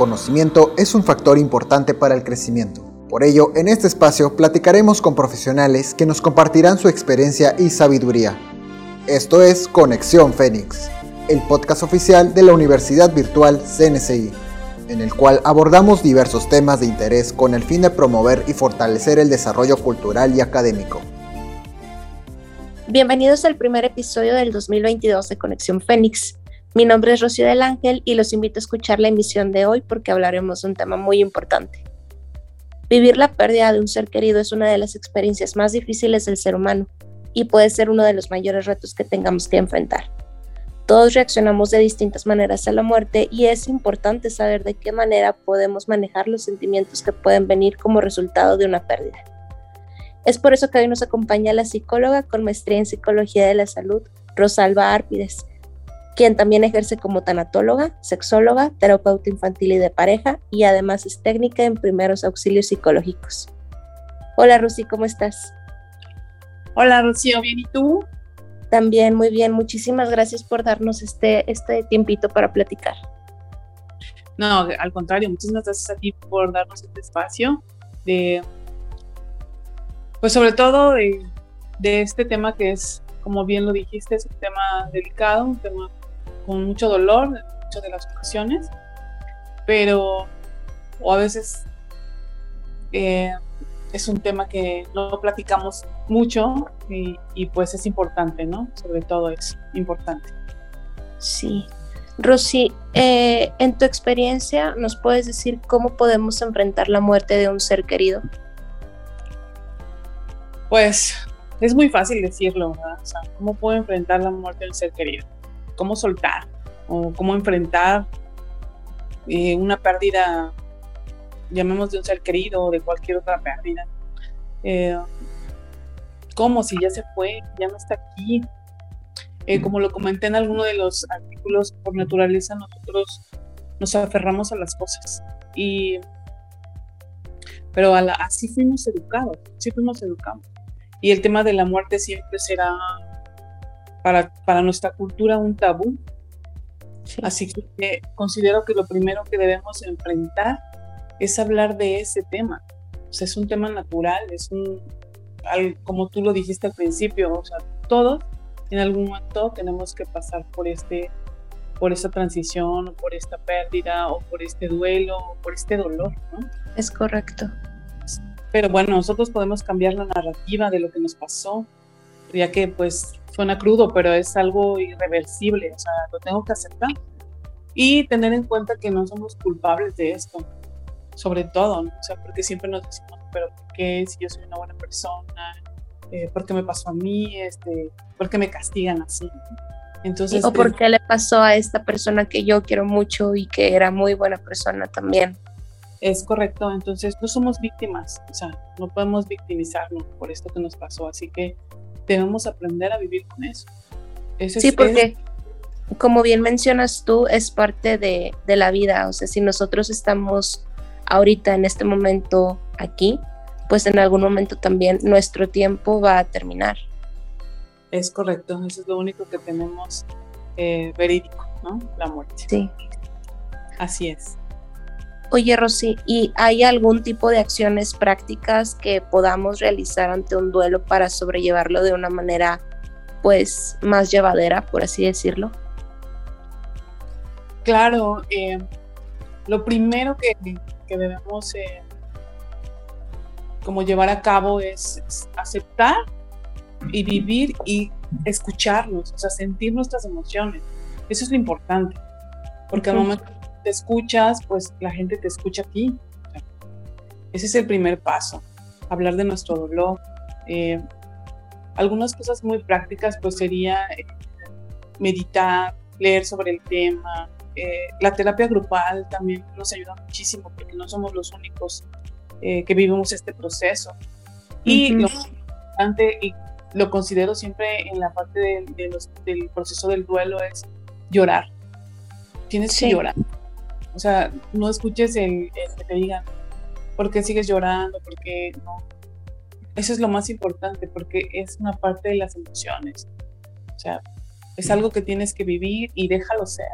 conocimiento es un factor importante para el crecimiento. Por ello, en este espacio platicaremos con profesionales que nos compartirán su experiencia y sabiduría. Esto es Conexión Fénix, el podcast oficial de la Universidad Virtual CNCI, en el cual abordamos diversos temas de interés con el fin de promover y fortalecer el desarrollo cultural y académico. Bienvenidos al primer episodio del 2022 de Conexión Fénix. Mi nombre es Rocío del Ángel y los invito a escuchar la emisión de hoy porque hablaremos de un tema muy importante. Vivir la pérdida de un ser querido es una de las experiencias más difíciles del ser humano y puede ser uno de los mayores retos que tengamos que enfrentar. Todos reaccionamos de distintas maneras a la muerte y es importante saber de qué manera podemos manejar los sentimientos que pueden venir como resultado de una pérdida. Es por eso que hoy nos acompaña la psicóloga con maestría en psicología de la salud, Rosalba Árpides, quien también ejerce como tanatóloga, sexóloga, terapeuta infantil y de pareja y además es técnica en primeros auxilios psicológicos. Hola Rosy, ¿cómo estás? Hola Rocío, ¿bien y tú? También muy bien, muchísimas gracias por darnos este, este tiempito para platicar. No, al contrario, muchísimas gracias a ti por darnos este espacio de, pues sobre todo de, de este tema que es, como bien lo dijiste, es un tema delicado, un tema con mucho dolor en muchas de las ocasiones, pero o a veces eh, es un tema que no platicamos mucho y, pues es importante, ¿no? Sobre todo es importante. Sí. Rosy, eh, en tu experiencia, ¿nos puedes decir cómo podemos enfrentar la muerte de un ser querido? Pues es muy fácil decirlo, ¿verdad? O sea, ¿cómo puedo enfrentar la muerte de un ser querido? Cómo soltar o cómo enfrentar eh, una pérdida, llamemos de un ser querido o de cualquier otra pérdida. Eh, ¿Cómo? Si ya se fue, ya no está aquí. Eh, como lo comenté en alguno de los artículos, por naturaleza nosotros nos aferramos a las cosas. Y, pero así fuimos educados, así fuimos educados. Y el tema de la muerte siempre será para, para nuestra cultura un tabú. Así que considero que lo primero que debemos enfrentar es hablar de ese tema. O sea, es un tema natural, es un, como tú lo dijiste al principio, o sea, todos en algún momento tenemos que pasar por este por esta transición, o por esta pérdida, o por este duelo, o por este dolor, ¿no? Es correcto. Pero bueno, nosotros podemos cambiar la narrativa de lo que nos pasó, ya que pues suena crudo, pero es algo irreversible, o sea, lo tengo que aceptar. Y tener en cuenta que no somos culpables de esto, sobre todo, ¿no? o sea, porque siempre nos decimos, pero ¿por qué si yo soy una buena persona? Eh, ¿Por qué me pasó a mí? Este, ¿Por qué me castigan así? Entonces, o por qué le pasó a esta persona que yo quiero mucho y que era muy buena persona también. Es correcto, entonces no somos víctimas, o sea, no podemos victimizarnos por esto que nos pasó, así que debemos aprender a vivir con eso. sí, porque como bien mencionas tú, es parte de, de la vida, o sea, si nosotros estamos ahorita en este momento aquí, pues en algún momento también nuestro tiempo va a terminar. Es correcto, eso es lo único que tenemos eh, verídico, ¿no? La muerte. Sí. Así es. Oye, Rosy, ¿y hay algún tipo de acciones prácticas que podamos realizar ante un duelo para sobrellevarlo de una manera, pues, más llevadera, por así decirlo? Claro, eh, lo primero que, debemos eh, como llevar a cabo es, aceptar y vivir y escucharnos, o sea, sentir nuestras emociones. Eso es lo importante, porque al momento te escuchas, pues la gente te escucha a ti. Ese es el primer paso, hablar de nuestro dolor. Eh, algunas cosas muy prácticas pues sería eh, meditar, leer sobre el tema. Eh, la terapia grupal también nos ayuda muchísimo porque no somos los únicos que vivimos este proceso. Y lo importante, y lo considero siempre en la parte del proceso del duelo, es llorar. Tienes que llorar o sea, no escuches el, que te digan, ¿por qué sigues llorando? ¿Por qué no? Eso es lo más importante, porque es una parte de las emociones. O sea, es algo que tienes que vivir y déjalo ser.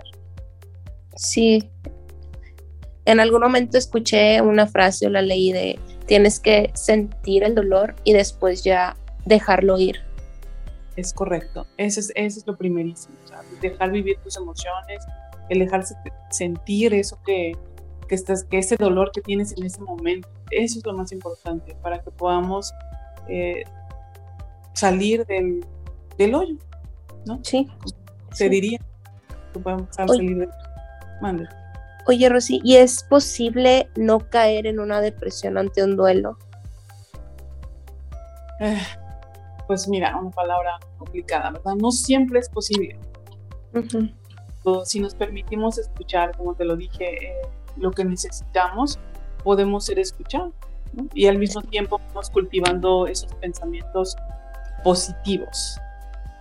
Sí. En algún momento escuché una frase o la leí de tienes que sentir el dolor y después ya dejarlo ir. Es correcto, eso es, eso es lo primerísimo, dejar vivir tus emociones, el dejarse sentir eso que, que, estás, que ese dolor que tienes en ese momento, eso es lo más importante para que podamos eh, salir del, del, hoyo, ¿no? Sí. Se diría que podemos salir del Mande. Oye, Rosy, ¿y es posible no caer en una depresión ante un duelo? Eh, pues mira, una palabra complicada, ¿verdad? No siempre es posible. Si nos permitimos escuchar, como te lo dije, eh, lo que necesitamos, podemos ser escuchados. Y al mismo tiempo vamos cultivando esos pensamientos positivos.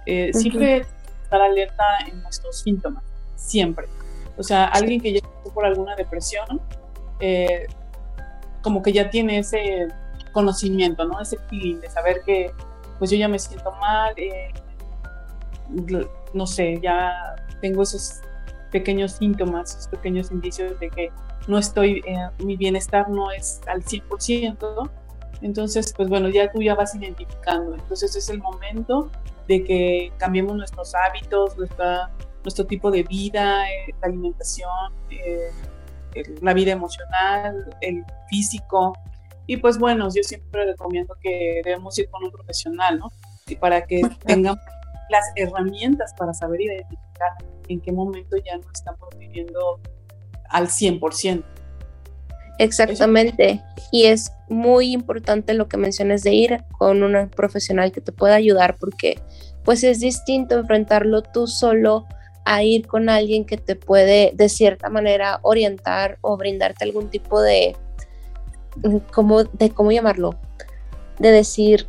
Eh, siempre estar alerta en nuestros síntomas, siempre. O sea, alguien que ya pasó por alguna depresión, eh, como que ya tiene ese conocimiento, ¿no? Ese feeling de saber que, pues yo ya me siento mal, no sé, ya tengo esos pequeños síntomas, esos pequeños indicios de que no estoy, eh, mi bienestar no es al 100%, entonces, pues bueno, ya tú ya vas identificando, entonces es el momento de que cambiemos nuestros hábitos, nuestra nuestro tipo de vida, eh, la alimentación, eh, la vida emocional, el físico. Y pues bueno, yo siempre recomiendo que debemos ir con un profesional, ¿no? Y para que tengamos las herramientas para saber identificar en qué momento ya no estamos viviendo al 100%. Exactamente. Y es muy importante lo que mencionas de ir con un profesional que te pueda ayudar porque pues es distinto enfrentarlo tú solo a ir con alguien que te puede de cierta manera orientar o brindarte algún tipo de, ¿cómo, de cómo llamarlo? De decir,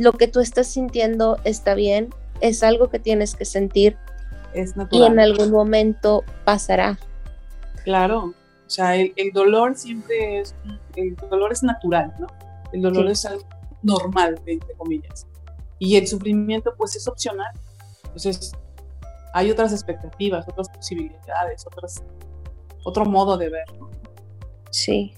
lo que tú estás sintiendo está bien, es algo que tienes que sentir es y en algún momento pasará. Claro, o sea, el, dolor siempre es, el dolor es natural, ¿no? El dolor es algo normal, entre comillas. Y el sufrimiento, pues, es opcional. Entonces, hay otras expectativas, otras posibilidades, otras, otro modo de ver. Sí.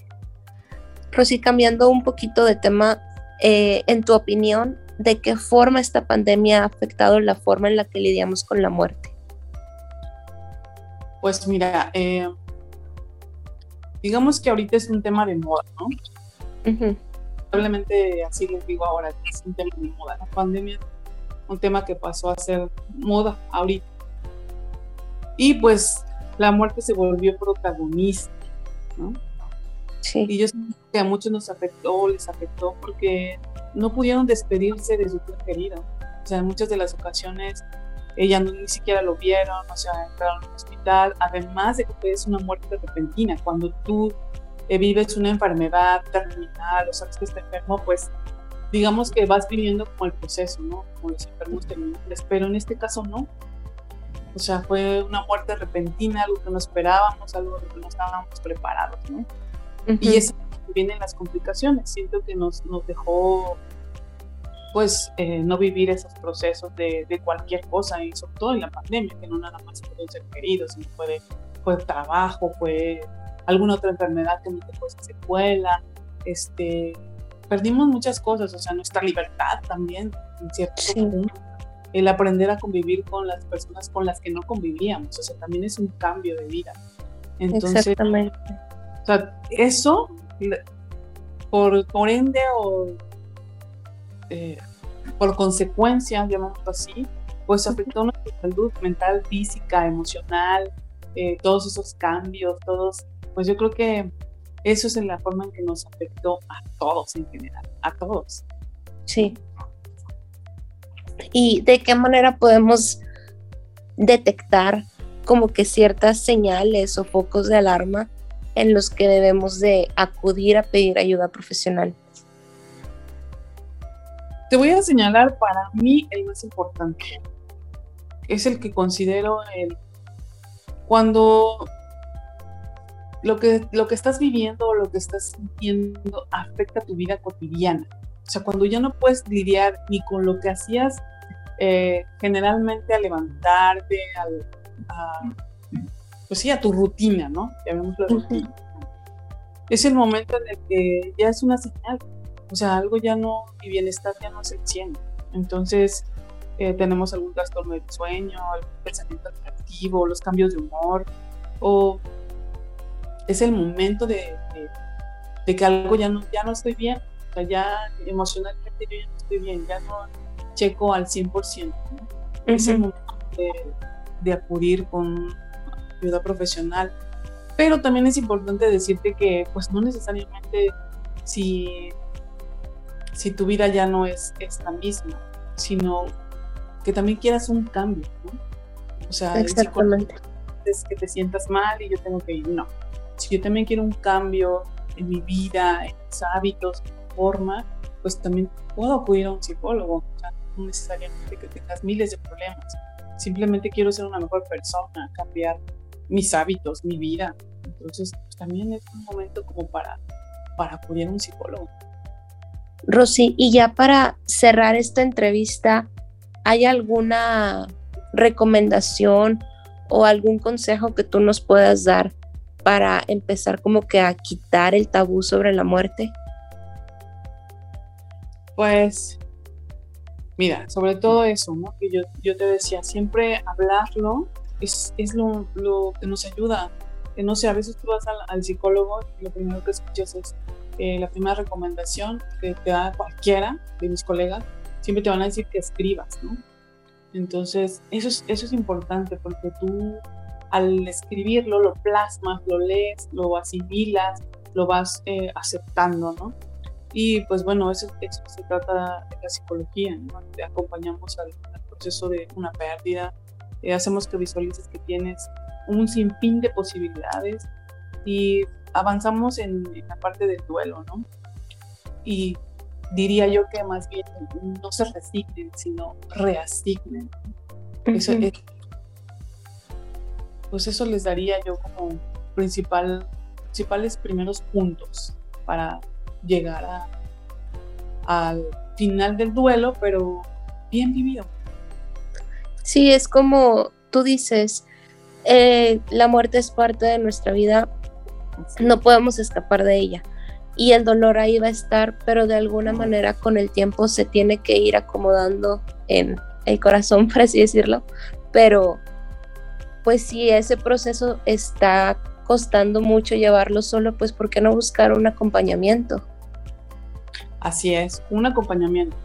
Rosy, cambiando un poquito de tema, eh, en tu opinión, ¿de qué forma esta pandemia ha afectado la forma en la que lidiamos con la muerte? Pues mira, eh, digamos que ahorita es un tema de moda, ¿no? Probablemente así les digo ahora, es un tema de moda. La pandemia un tema que pasó a ser moda ahorita. Y pues la muerte se volvió protagonista, ¿no? Sí. Y yo sé que a muchos nos afectó, les afectó porque no pudieron despedirse de su querido. O sea, en muchas de las ocasiones ella no, ni siquiera lo vieron, o sea, entraron al hospital. Además de que es una muerte repentina, cuando tú eh, vives una enfermedad terminal o sabes que está enfermo, pues digamos que vas viviendo como el proceso, ¿no? Como los enfermos terminales, pero en este caso no. O sea, fue una muerte repentina, algo que no esperábamos, algo que no estábamos preparados, ¿no? Y eso vienen las complicaciones. Siento que nos, nos dejó, pues, eh, no vivir esos procesos de, de, cualquier cosa, y sobre todo en la pandemia, que no nada más pueden ser queridos, sino fue, fue trabajo, fue alguna otra enfermedad que nos dejó esa secuela, este, perdimos muchas cosas, o sea, nuestra libertad también, en cierto punto el aprender a convivir con las personas con las que no convivíamos, o sea, también es un cambio de vida. Entonces, Exactamente. Sea, eso, por, por ende o eh, por consecuencia, llamémoslo así, pues afectó nuestra salud mental, física, emocional, eh, todos esos cambios, todos, pues yo creo que eso es en la forma en que nos afectó a todos en general, a todos. Sí, y de qué manera podemos detectar como que ciertas señales o focos de alarma en los que debemos de acudir a pedir ayuda profesional. Te voy a señalar para mí el más importante. Es el que considero el cuando lo que, lo que estás viviendo o lo que estás sintiendo afecta tu vida cotidiana. O sea, cuando ya no puedes lidiar ni con lo que hacías eh, generalmente a levantarte, a, pues sí, a tu rutina, ¿no? Llamémoslo rutina. es el momento en el que ya es una señal. O sea, algo ya no, mi bienestar ya no se 100. Entonces, eh, tenemos algún trastorno del sueño, algún pensamiento alternativo, los cambios de humor, o es el momento de, de, que algo ya no, ya no estoy bien, o sea, ya emocionalmente yo ya no estoy bien, ya no checo al 100%. Es el momento de, de acudir con ayuda profesional. Pero también es importante decirte que pues no necesariamente si, si tu vida ya no es, es la misma, sino que también quieras un cambio, ¿no? O sea, Exactamente. es que te sientas mal y yo tengo que ir, no. Si yo también quiero un cambio en mi vida, en mis hábitos, en mi forma, pues también puedo acudir a un psicólogo. O sea, no necesariamente que tengas miles de problemas. Simplemente quiero ser una mejor persona, cambiar mis hábitos, mi vida. Entonces, pues, también es un momento como para, para acudir a un psicólogo. Rosy, y ya para cerrar esta entrevista, ¿hay alguna recomendación o algún consejo que tú nos puedas dar para empezar como que a quitar el tabú sobre la muerte? Pues, mira, sobre todo eso, ¿no? Que yo, yo te decía, siempre hablarlo es, es lo, lo, que nos ayuda. Que no sé, a veces tú vas al, psicólogo y lo primero que escuchas es eh, la primera recomendación que te da cualquiera de mis colegas, siempre te van a decir que escribas, ¿no? Entonces, eso es, eso es importante porque tú al escribirlo lo plasmas, lo lees, lo asimilas, lo vas eh, aceptando, ¿no? Y pues bueno, eso, eso se trata de la psicología, ¿no? Te acompañamos al, al proceso de una pérdida, eh, hacemos que visualices que tienes un sinfín de posibilidades y avanzamos en, la parte del duelo, ¿no? Y diría yo que más bien no se resignen, sino reasignen. Eso pues eso les daría yo como principal, principales primeros puntos para llegar a, al final del duelo, pero bien vivido. Sí, es como tú dices, eh, la muerte es parte de nuestra vida, no podemos escapar de ella. Y el dolor ahí va a estar, pero de alguna manera con el tiempo se tiene que ir acomodando en el corazón, por así decirlo. Pero pues si ese proceso está costando mucho llevarlo solo, pues ¿por qué no buscar un acompañamiento? Así es, un acompañamiento,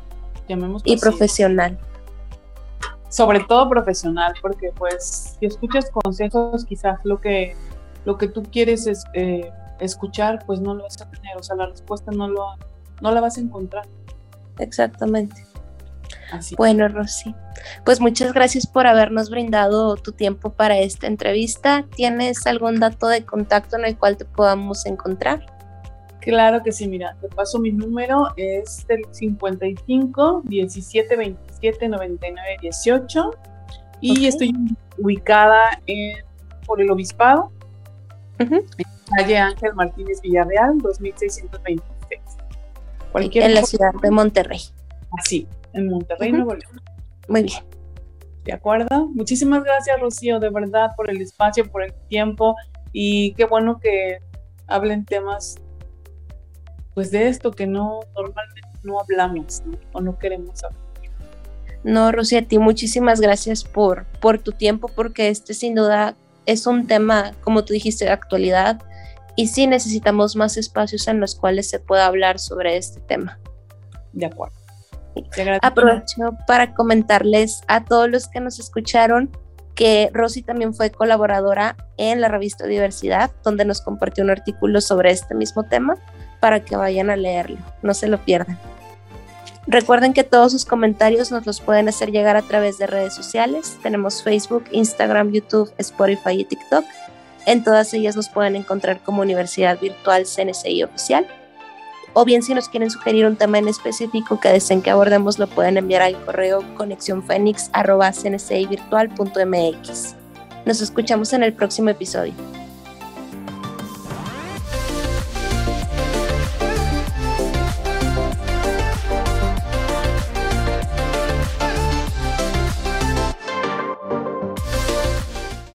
Y profesional sobre todo profesional, porque pues si escuchas consejos, quizás lo que, lo que tú quieres es, eh, escuchar, pues no lo vas a tener, o sea, la respuesta no, lo, no la vas a encontrar. Exactamente. Así. Bueno, Rosy, pues muchas gracias por habernos brindado tu tiempo para esta entrevista. ¿Tienes algún dato de contacto en el cual te podamos encontrar? Claro que sí, mira, te paso mi número, es el 55 17 27 99 18 y estoy ubicada en, por el Obispado, en calle Ángel Martínez Villarreal, 2626. Cualquier en la ciudad de Monterrey. Así, en Monterrey, Nuevo León. Muy bien. ¿De acuerdo? Muchísimas gracias, Rocío, de verdad, por el espacio, por el tiempo y qué bueno que hablen temas pues de esto que no normalmente no hablamos o no queremos hablar. No, Rosy, a ti muchísimas gracias por, por tu tiempo, porque este sin duda es un tema, como tú dijiste, de actualidad y sí necesitamos más espacios en los cuales se pueda hablar sobre este tema. De acuerdo. Aprovecho para comentarles a todos los que nos escucharon que Rosy también fue colaboradora en la revista Diversidad, donde nos compartió un artículo sobre este mismo tema para que vayan a leerlo, no se lo pierdan. Recuerden que todos sus comentarios nos los pueden hacer llegar a través de redes sociales. Tenemos Facebook, Instagram, YouTube, Spotify y TikTok. En todas ellas nos pueden encontrar como Universidad Virtual CNCI Oficial. O bien si nos quieren sugerir un tema en específico que deseen que abordemos, lo pueden enviar al correo conexionfenix.cncivirtual.mx. Nos escuchamos en el próximo episodio.